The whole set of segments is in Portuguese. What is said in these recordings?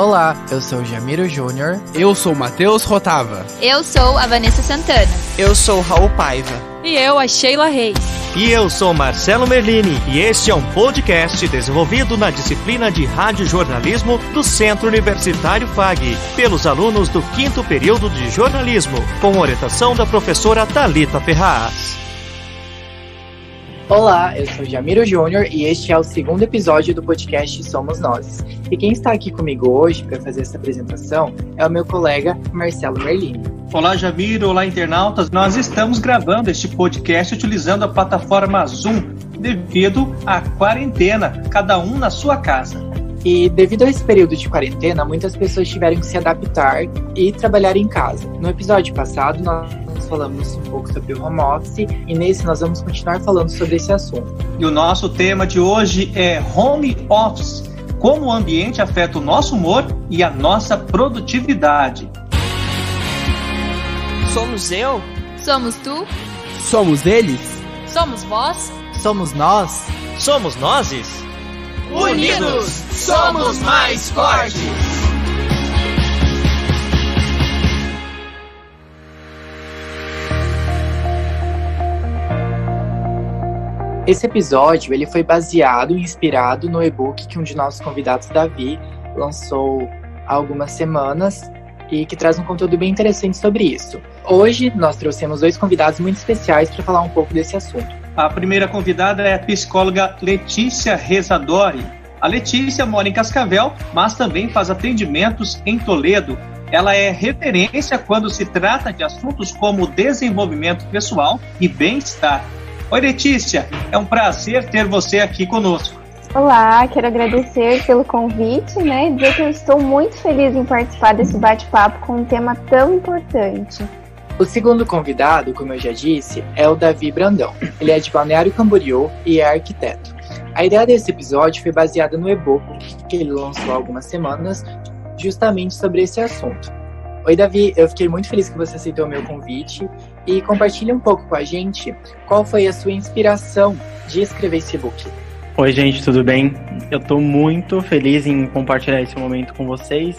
Olá, eu sou Jamiro Júnior. Eu sou Matheus Rotava. Eu sou a Vanessa Santana. Eu sou Raul Paiva. E eu, a Sheila Reis. E eu sou Marcelo Merlini e este é um podcast desenvolvido na disciplina de Rádio Jornalismo do Centro Universitário FAG, pelos alunos do quinto período de jornalismo, com orientação da professora Talita Ferraz. Olá, eu sou Jamiro Júnior e este é o segundo episódio do podcast Somos Nós. E quem está aqui comigo hoje para fazer essa apresentação é o meu colega Marcelo Merlini. Olá, Jamiro, olá, internautas. Nós estamos gravando este podcast utilizando a plataforma Zoom devido à quarentena, cada um na sua casa. E devido a esse período de quarentena, muitas pessoas tiveram que se adaptar e trabalhar em casa. No episódio passado, nós falamos um pouco sobre o home office e nesse nós vamos continuar falando sobre esse assunto. E o nosso tema de hoje é home office. Como o ambiente afeta o nosso humor e a nossa produtividade. Somos eu? Somos tu? Somos eles? Somos vós? Somos nós? Somos nozes? Unidos, somos mais fortes! Esse episódio ele foi baseado e inspirado no e-book que um de nossos convidados, Davi, lançou há algumas semanas e que traz um conteúdo bem interessante sobre isso. Hoje nós trouxemos dois convidados muito especiais para falar um pouco desse assunto. A primeira convidada é a psicóloga Letícia Rezadori. A Letícia mora em Cascavel, mas também faz atendimentos em Toledo. Ela é referência quando se trata de assuntos como desenvolvimento pessoal e bem-estar. Oi, Letícia, é um prazer ter você aqui conosco. Olá, quero agradecer pelo convite, né? Dizer que eu estou muito feliz em participar desse bate-papo com um tema tão importante. O segundo convidado, como eu já disse, é o Davi Brandão. Ele é de Balneário Camboriú e é arquiteto. A ideia desse episódio foi baseada no e-book que ele lançou há algumas semanas, justamente sobre esse assunto. Oi, Davi, eu fiquei muito feliz que você aceitou o meu convite e compartilhe um pouco com a gente qual foi a sua inspiração de escrever esse e-book. Oi, gente, tudo bem? Eu estou muito feliz em compartilhar esse momento com vocês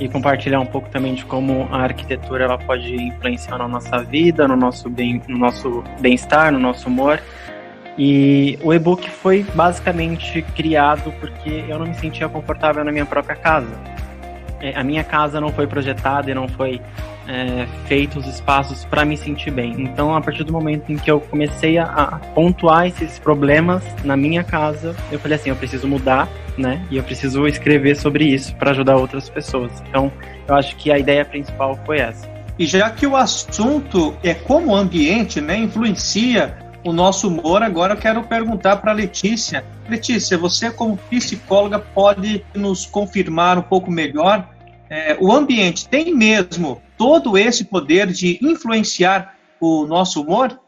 e compartilhar um pouco também de como a arquitetura ela pode influenciar na nossa vida, no nosso bem, no nosso bem-estar, no nosso humor. E o e-book foi basicamente criado porque eu não me sentia confortável na minha própria casa. É, a minha casa não foi projetada e não foi é, feito os espaços para me sentir bem. Então, a partir do momento em que eu comecei a, a, pontuar esses problemas na minha casa, eu falei assim, eu preciso mudar, né? E eu preciso escrever sobre isso para ajudar outras pessoas. Então, eu acho que a ideia principal foi essa. E já que o assunto é como o ambiente, né, influencia o nosso humor, agora eu quero perguntar para Letícia. Letícia, você como psicóloga pode nos confirmar um pouco melhor é, o ambiente tem mesmo todo esse poder de influenciar o nosso humor?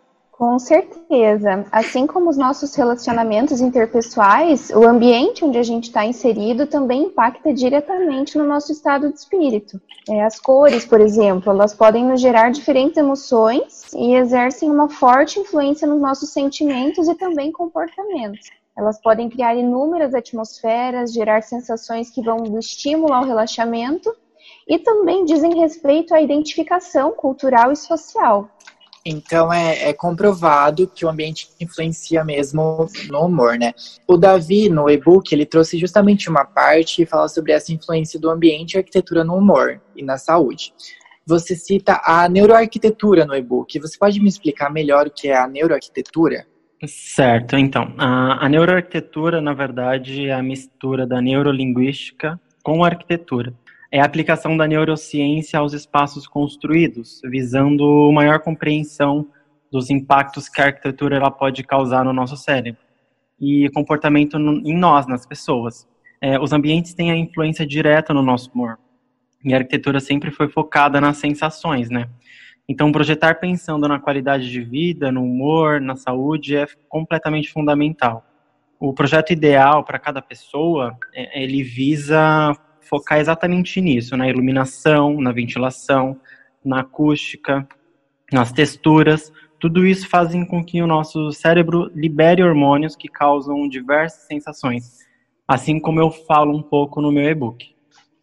Com certeza. Assim como os nossos relacionamentos interpessoais, o ambiente onde a gente está inserido também impacta diretamente no nosso estado de espírito. É, as cores, por exemplo, elas podem nos gerar diferentes emoções e exercem uma forte influência nos nossos sentimentos e também comportamentos. Elas podem criar inúmeras atmosferas, gerar sensações que vão do estímulo ao relaxamento e também dizem respeito à identificação cultural e social. Então é, é, comprovado que o ambiente influencia mesmo no humor, né? O Davi, no e-book, ele trouxe justamente uma parte e fala sobre essa influência do ambiente e arquitetura no humor e na saúde. Você cita a neuroarquitetura no e-book. Você pode me explicar melhor o que é a neuroarquitetura? Certo, então, a, a neuroarquitetura, na verdade, é a mistura da neurolinguística com a arquitetura. É a aplicação da neurociência aos espaços construídos, visando maior compreensão dos impactos que a arquitetura ela pode causar no nosso cérebro e comportamento em nós, nas pessoas. É, os ambientes têm a influência direta no nosso humor. E a arquitetura sempre foi focada nas sensações, né? Então, projetar pensando na qualidade de vida, no humor, na saúde é completamente fundamental. O projeto ideal para cada pessoa, é, ele visa focar exatamente nisso, na iluminação, na ventilação, na acústica, nas texturas. Tudo isso faz com que o nosso cérebro libere hormônios que causam diversas sensações, assim como eu falo um pouco no meu e-book.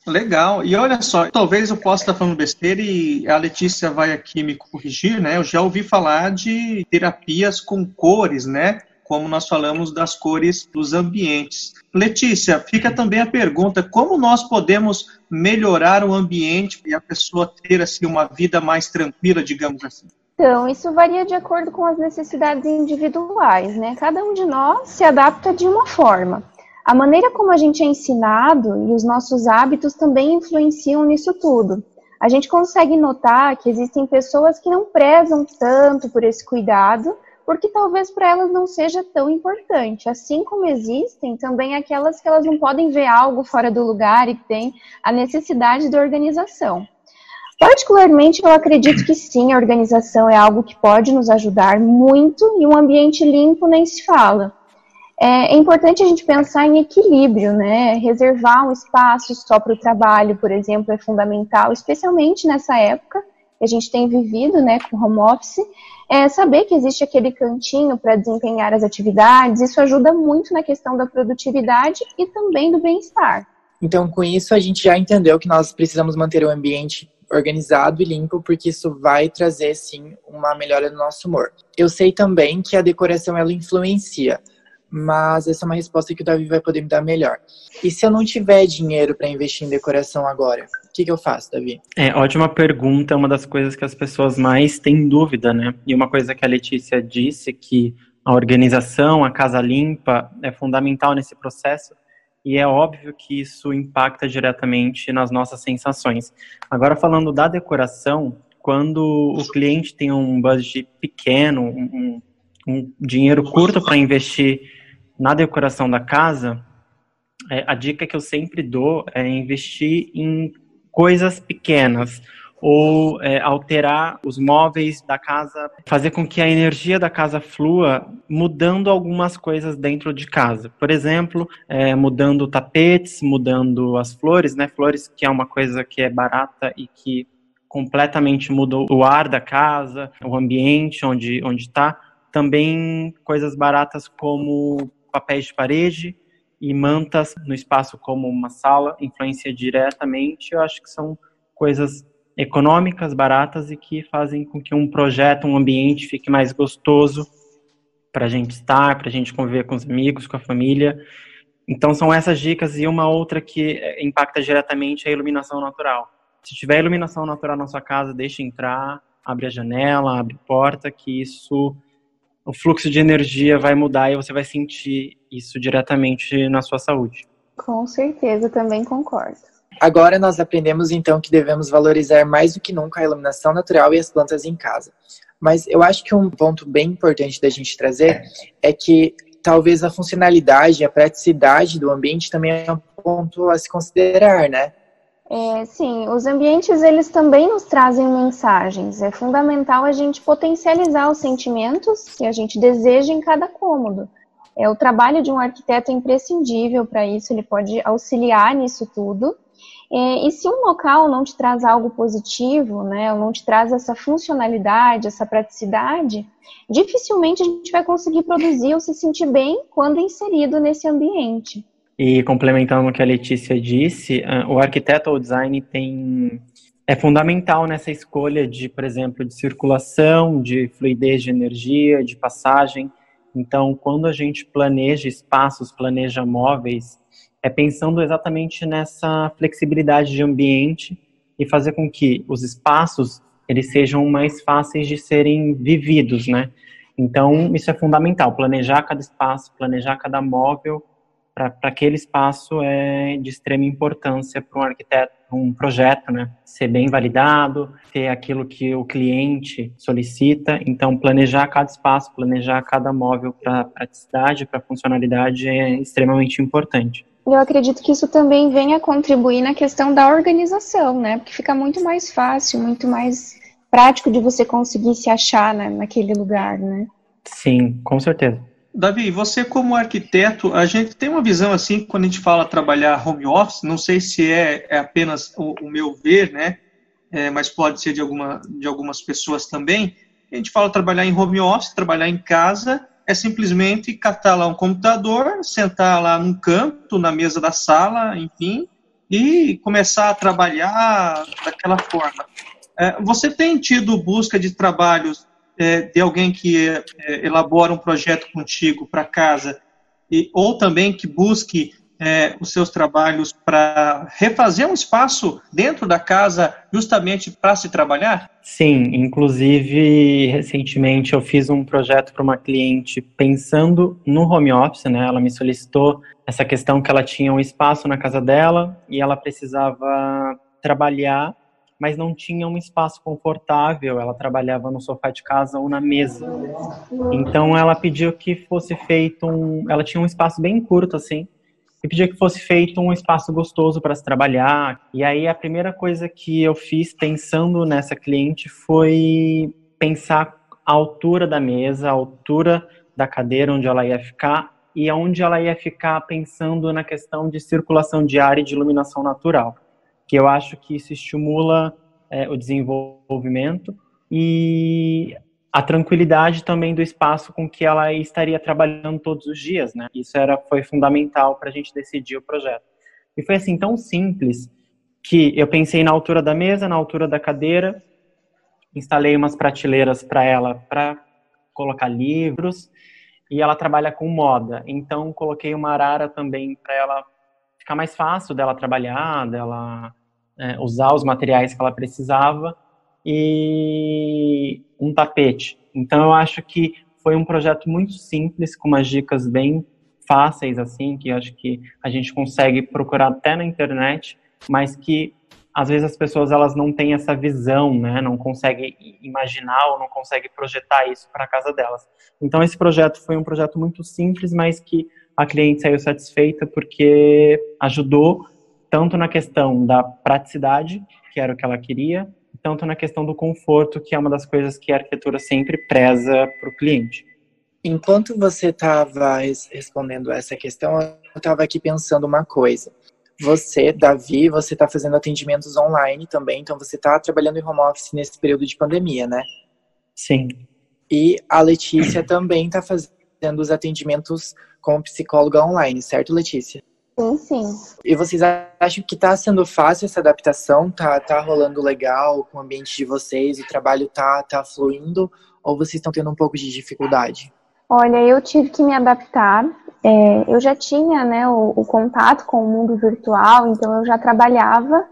Legal. E olha só, talvez eu possa estar falando besteira e a Letícia vai aqui me corrigir, né? Eu já ouvi falar de terapias com cores, né? Como nós falamos das cores dos ambientes. Letícia, fica também a pergunta: como nós podemos melhorar o ambiente e a pessoa ter assim uma vida mais tranquila, digamos assim? Então, isso varia de acordo com as necessidades individuais, né? Cada um de nós se adapta de uma forma. A maneira como a gente é ensinado e os nossos hábitos também influenciam nisso tudo. A gente consegue notar que existem pessoas que não prezam tanto por esse cuidado, porque talvez para elas não seja tão importante. Assim como existem também aquelas que elas não podem ver algo fora do lugar e têm a necessidade de organização. Particularmente, eu acredito que sim, a organização é algo que pode nos ajudar muito e um ambiente limpo nem se fala. É, é importante a gente pensar em equilíbrio, né? Reservar um espaço só para o trabalho, por exemplo, é fundamental, especialmente nessa época que a gente tem vivido, né, com home office. É, saber que existe aquele cantinho para desempenhar as atividades, isso ajuda muito na questão da produtividade e também do bem-estar. Então, com isso, a gente já entendeu que nós precisamos manter o ambiente organizado e limpo, porque isso vai trazer, sim, uma melhora no nosso humor. Eu sei também que a decoração, ela influencia mas essa é uma resposta que o Davi vai poder me dar melhor. E se eu não tiver dinheiro para investir em decoração agora, que, que, eu faço, Davi? É, ótima pergunta, é uma das coisas que as pessoas mais têm dúvida, né? E uma coisa que a Letícia disse, que a organização, a casa limpa, é fundamental nesse processo, e é óbvio que isso impacta diretamente nas nossas sensações. Agora, falando da decoração, quando o cliente tem um budget pequeno, um, um dinheiro curto para investir na decoração da casa, é, a dica que eu sempre dou é investir em coisas pequenas ou é, alterar os móveis da casa, fazer com que a energia da casa flua, mudando algumas coisas dentro de casa. Por exemplo, é, mudando tapetes, mudando as flores, né? Flores que é uma coisa que é barata e que completamente muda o ar da casa, o ambiente onde onde está. Também coisas baratas como papéis de parede e mantas no espaço como uma sala influencia diretamente. Eu acho que são coisas econômicas, baratas e que fazem com que um projeto, um ambiente fique mais gostoso para a gente estar, para a gente conviver com os amigos, com a família. Então são essas dicas e uma outra que impacta diretamente é a iluminação natural. Se tiver iluminação natural na sua casa, deixe entrar, abre a janela, abre a porta, que isso o fluxo de energia vai mudar e você vai sentir isso diretamente na sua saúde. Com certeza, também concordo. Agora nós aprendemos então que devemos valorizar mais do que nunca a iluminação natural e as plantas em casa. Mas eu acho que um ponto bem importante da gente trazer é que talvez a funcionalidade, a praticidade do ambiente também é um ponto a se considerar, né? É, sim, os ambientes eles também nos trazem mensagens. É fundamental a gente potencializar os sentimentos que a gente deseja em cada cômodo. É, o trabalho de um arquiteto é imprescindível para isso, ele pode auxiliar nisso tudo. É, e se um local não te traz algo positivo, né, ou não te traz essa funcionalidade, essa praticidade, dificilmente a gente vai conseguir produzir ou se sentir bem quando inserido nesse ambiente. E complementando o que a Letícia disse, o arquiteto ou design tem é fundamental nessa escolha de, por exemplo, de circulação, de fluidez de energia, de passagem. Então, quando a gente planeja espaços, planeja móveis, é pensando exatamente nessa flexibilidade de ambiente e fazer com que os espaços eles sejam mais fáceis de serem vividos, né? Então, isso é fundamental, planejar cada espaço, planejar cada móvel para aquele espaço é de extrema importância para um arquiteto, um projeto, né? Ser bem validado, ter aquilo que o cliente solicita. Então, planejar cada espaço, planejar cada móvel para praticidade, para funcionalidade é extremamente importante. Eu acredito que isso também venha contribuir na questão da organização, né? Porque fica muito mais fácil, muito mais prático de você conseguir se achar né, naquele lugar, né? Sim, com certeza. Davi, você como arquiteto, a gente tem uma visão assim, quando a gente fala trabalhar home office, não sei se é, é apenas o, o, meu ver, né? É, mas pode ser de, alguma, de algumas pessoas também. A gente fala trabalhar em home office, trabalhar em casa, é simplesmente catar lá um computador, sentar lá num canto, na mesa da sala, enfim, e começar a trabalhar daquela forma. É, você tem tido busca de trabalhos é, de alguém que é, elabora um projeto contigo para casa, e, ou também que busque é, os seus trabalhos para refazer um espaço dentro da casa justamente para se trabalhar? Sim, inclusive recentemente eu fiz um projeto para uma cliente pensando no home office, né? Ela me solicitou essa questão que ela tinha um espaço na casa dela e ela precisava trabalhar mas não tinha um espaço confortável. Ela trabalhava no sofá de casa ou na mesa. Então ela pediu que fosse feito um. Ela tinha um espaço bem curto assim. E pediu que fosse feito um espaço gostoso para se trabalhar. E aí a primeira coisa que eu fiz pensando nessa cliente foi pensar a altura da mesa, a altura da cadeira onde ela ia ficar e aonde ela ia ficar pensando na questão de circulação de ar e de iluminação natural que eu acho que isso estimula é, o desenvolvimento e a tranquilidade também do espaço com que ela estaria trabalhando todos os dias, né? Isso era foi fundamental para a gente decidir o projeto. E foi assim tão simples que eu pensei na altura da mesa, na altura da cadeira, instalei umas prateleiras para ela para colocar livros e ela trabalha com moda, então coloquei uma arara também para ela ficar mais fácil dela trabalhar, dela é, usar os materiais que ela precisava e um tapete. Então eu acho que foi um projeto muito simples, com umas dicas bem fáceis assim, que acho que a gente consegue procurar até na internet, mas que às vezes as pessoas elas não têm essa visão, né? Não conseguem imaginar ou não conseguem projetar isso para a casa delas. Então esse projeto foi um projeto muito simples, mas que a cliente saiu satisfeita porque ajudou tanto na questão da praticidade, que era o que ela queria, tanto na questão do conforto, que é uma das coisas que a arquitetura sempre preza para o cliente. Enquanto você estava respondendo essa questão, eu estava aqui pensando uma coisa. Você, Davi, você está fazendo atendimentos online também, então você está trabalhando em home office nesse período de pandemia, né? Sim. E a Letícia também está fazendo os atendimentos como psicóloga online, certo, Letícia? Sim, sim. E vocês acham que está sendo fácil essa adaptação? Tá, tá rolando legal com o ambiente de vocês? O trabalho tá, tá fluindo? Ou vocês estão tendo um pouco de dificuldade? Olha, eu tive que me adaptar. É, eu já tinha né, o, o, contato com o mundo virtual, então eu já trabalhava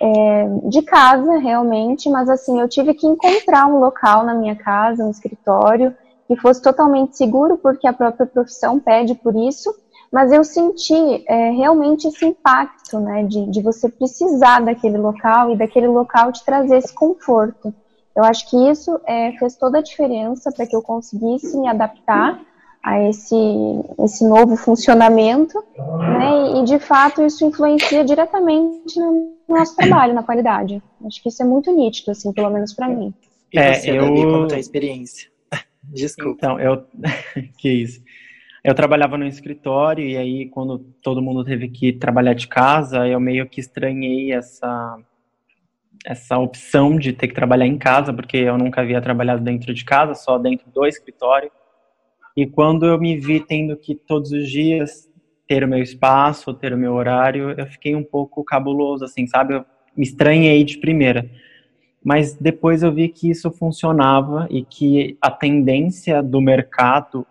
é, de casa realmente, mas assim, eu tive que encontrar um local na minha casa, um escritório, que fosse totalmente seguro, porque a própria profissão pede por isso mas eu senti é, realmente esse impacto, né, de, de você precisar daquele local e daquele local te trazer esse conforto. Eu acho que isso é, fez toda a diferença para que eu conseguisse me adaptar a esse, esse novo funcionamento, né, e de fato isso influencia diretamente no nosso trabalho, na qualidade. Acho que isso é muito nítido, assim, pelo menos para mim. E é, você, eu... Davi, como tá a experiência? Desculpa. Então, eu... que isso. Eu trabalhava no escritório e aí quando todo mundo teve que trabalhar de casa, eu meio que estranhei essa essa opção de ter que trabalhar em casa, porque eu nunca havia trabalhado dentro de casa, só dentro do escritório. E quando eu me vi tendo que todos os dias ter o meu espaço, ter o meu horário, eu fiquei um pouco cabuloso, assim, sabe? Eu me estranhei de primeira. Mas depois eu vi que isso funcionava e que a tendência do mercado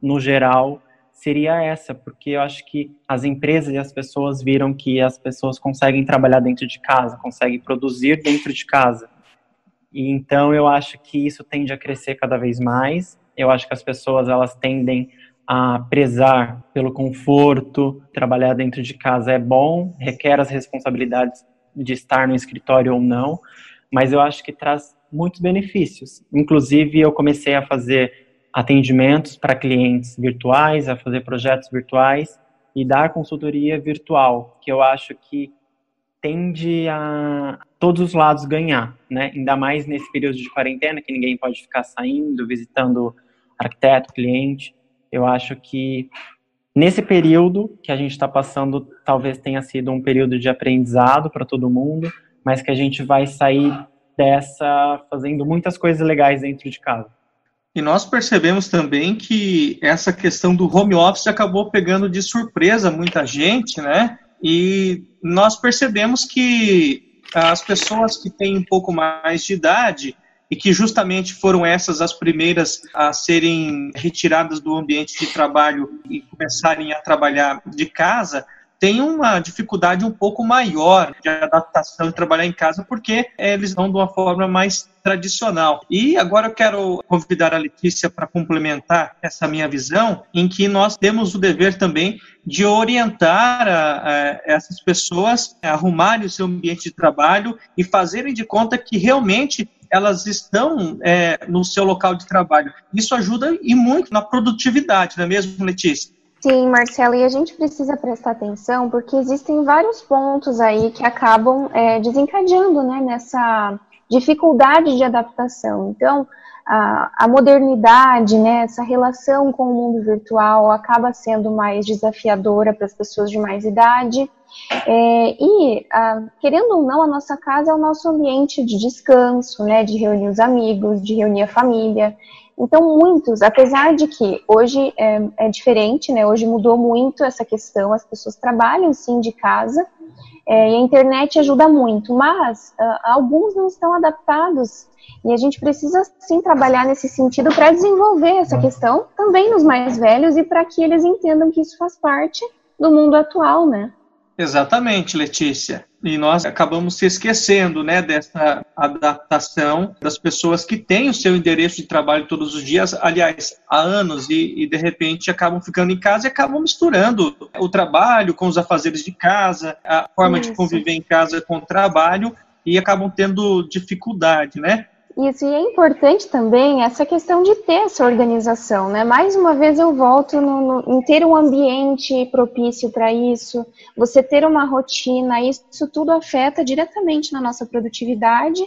no geral, seria essa, porque eu acho que as empresas e as pessoas viram que as pessoas conseguem trabalhar dentro de casa, conseguem produzir dentro de casa. E então eu acho que isso tende a crescer cada vez mais. Eu acho que as pessoas elas tendem a prezar pelo conforto, trabalhar dentro de casa é bom, requer as responsabilidades de estar no escritório ou não, mas eu acho que traz muitos benefícios. Inclusive eu comecei a fazer atendimentos para clientes virtuais, a fazer projetos virtuais e dar consultoria virtual, que eu acho que tende a todos os lados ganhar, né? Ainda mais nesse período de quarentena que ninguém pode ficar saindo, visitando arquiteto, cliente. Eu acho que nesse período que a gente está passando, talvez tenha sido um período de aprendizado para todo mundo, mas que a gente vai sair dessa fazendo muitas coisas legais dentro de casa. E nós percebemos também que essa questão do home office acabou pegando de surpresa muita gente, né? E nós percebemos que as pessoas que têm um pouco mais de idade e que justamente foram essas as primeiras a serem retiradas do ambiente de trabalho e começarem a trabalhar de casa, tem uma dificuldade um pouco maior de adaptação de trabalhar em casa, porque eles vão de uma forma mais tradicional. E agora eu quero convidar a Letícia para complementar essa minha visão, em que nós temos o dever também de orientar a, a essas pessoas a arrumarem o seu ambiente de trabalho e fazerem de conta que realmente elas estão é, no seu local de trabalho. Isso ajuda e muito na produtividade, não é mesmo, Letícia? Sim, Marcelo, e a gente precisa prestar atenção porque existem vários pontos aí que acabam é, desencadeando né, nessa dificuldade de adaptação. Então, a, a, modernidade, né, essa relação com o mundo virtual acaba sendo mais desafiadora para as pessoas de mais idade. É, e, a, querendo ou não, a nossa casa é o nosso ambiente de descanso, né, de reunir os amigos, de reunir a família. Então, muitos, apesar de que hoje é, é, diferente, né? Hoje mudou muito essa questão, as pessoas trabalham sim de casa é, e a internet ajuda muito, mas uh, alguns não estão adaptados e a gente precisa sim trabalhar nesse sentido para desenvolver essa uhum. questão também nos mais velhos e para que eles entendam que isso faz parte do mundo atual, né? Exatamente, Letícia. E nós acabamos se esquecendo né, dessa adaptação das pessoas que têm o seu endereço de trabalho todos os dias, aliás, há anos, e, e de repente acabam ficando em casa e acabam misturando o trabalho com os afazeres de casa, a forma Isso. de conviver em casa com o trabalho, e acabam tendo dificuldade, né? Isso, e é importante também essa questão de ter essa organização, né? Mais uma vez eu volto no, no, em ter um ambiente propício para isso, você ter uma rotina, isso tudo afeta diretamente na nossa produtividade,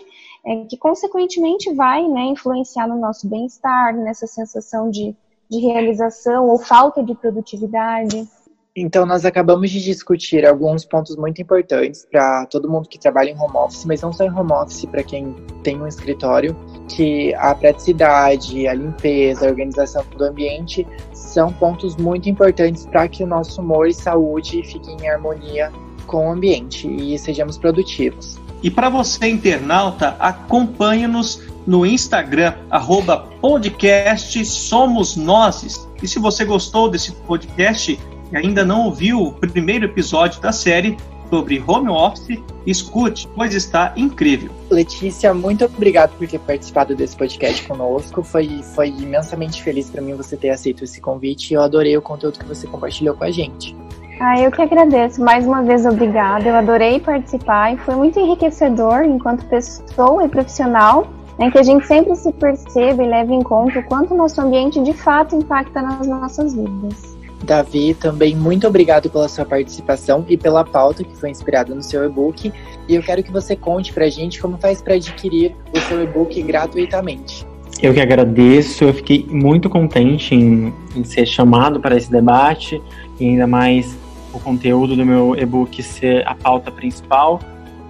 é, que consequentemente vai né, influenciar no nosso bem-estar, nessa sensação de, de realização ou falta de produtividade. Então, nós acabamos de discutir alguns pontos muito importantes para todo mundo que trabalha em home office, mas não só em home office, para quem tem um escritório, que a praticidade, a limpeza, a organização do ambiente são pontos muito importantes para que o nosso humor e saúde fiquem em harmonia com o ambiente e sejamos produtivos. E para você, internauta, acompanhe-nos no Instagram, arroba podcast Somos Nozes. E se você gostou desse podcast, e ainda não ouviu o primeiro episódio da série sobre home office, escute, pois está incrível. Letícia, muito obrigado por ter participado desse podcast conosco. Foi, foi imensamente feliz para mim você ter aceito esse convite e eu adorei o conteúdo que você compartilhou com a gente. Ah, eu que agradeço. Mais uma vez, obrigada. Eu adorei participar e foi muito enriquecedor enquanto pessoa e profissional, né, que a gente sempre se perceba e leve em conta o quanto o nosso ambiente de fato impacta nas nossas vidas. Davi, também muito obrigado pela sua participação e pela pauta que foi inspirada no seu e-book. E eu quero que você conte pra gente como faz para adquirir o seu e-book gratuitamente. Eu que agradeço, eu fiquei muito contente em, em ser chamado para esse debate e ainda mais o conteúdo do meu e-book ser a pauta principal.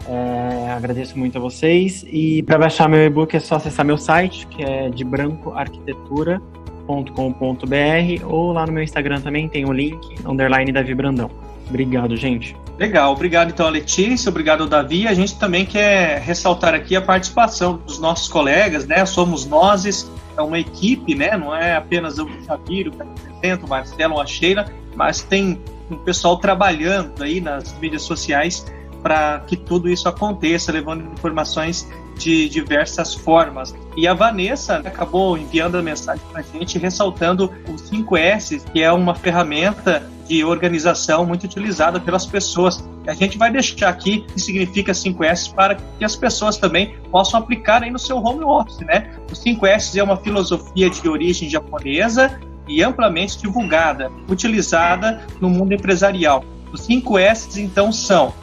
É, agradeço muito a vocês. E para baixar meu e-book é só acessar meu site, que é de branco arquitetura com.br ou lá no meu Instagram também tem o link, underline Davi Brandão. Obrigado, gente. Legal, obrigado então a Letícia, obrigado ao Davi. A gente também quer ressaltar aqui a participação dos nossos colegas, né? Somos nós, é uma equipe, né? Não é apenas o Xaviro que apresenta, o Marcelo, a Sheila, mas tem um pessoal trabalhando aí nas mídias sociais para que tudo isso aconteça, levando informações de diversas formas. E a Vanessa acabou enviando a mensagem para a gente, ressaltando os 5S, que é uma ferramenta de organização muito utilizada pelas pessoas. A gente vai deixar aqui o que significa 5S para que as pessoas também possam aplicar aí no seu home office, né? O 5S é uma filosofia de origem japonesa e amplamente divulgada, utilizada no mundo empresarial. Os 5 S então são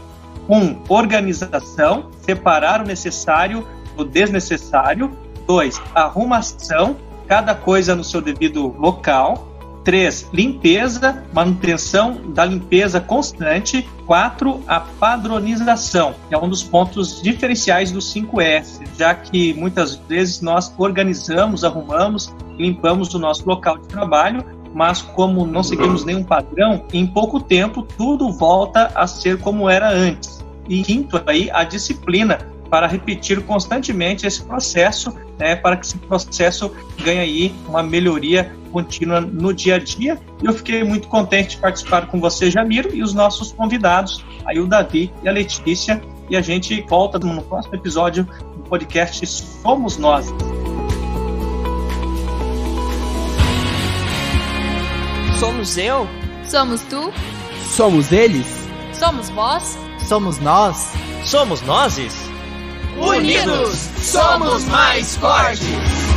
um, organização, separar o necessário do desnecessário. Dois, arrumação, cada coisa no seu devido local. Três, limpeza, manutenção da limpeza constante. Quatro, a padronização, que é um dos pontos diferenciais do 5S, já que muitas vezes nós organizamos, arrumamos, limpamos o nosso local de trabalho, mas como não seguimos nenhum padrão, em pouco tempo tudo volta a ser como era antes. E quinto aí, a disciplina para repetir constantemente esse processo, né, para que esse processo ganhe aí uma melhoria contínua no dia a dia. Eu fiquei muito contente de participar com você, Jamiro, e os nossos convidados, aí o Davi e a Letícia. E a gente volta no próximo episódio do podcast Somos Nós. Somos eu? Somos tu? Somos eles? Somos vós? Somos nós? Somos nozes? Unidos, somos mais fortes!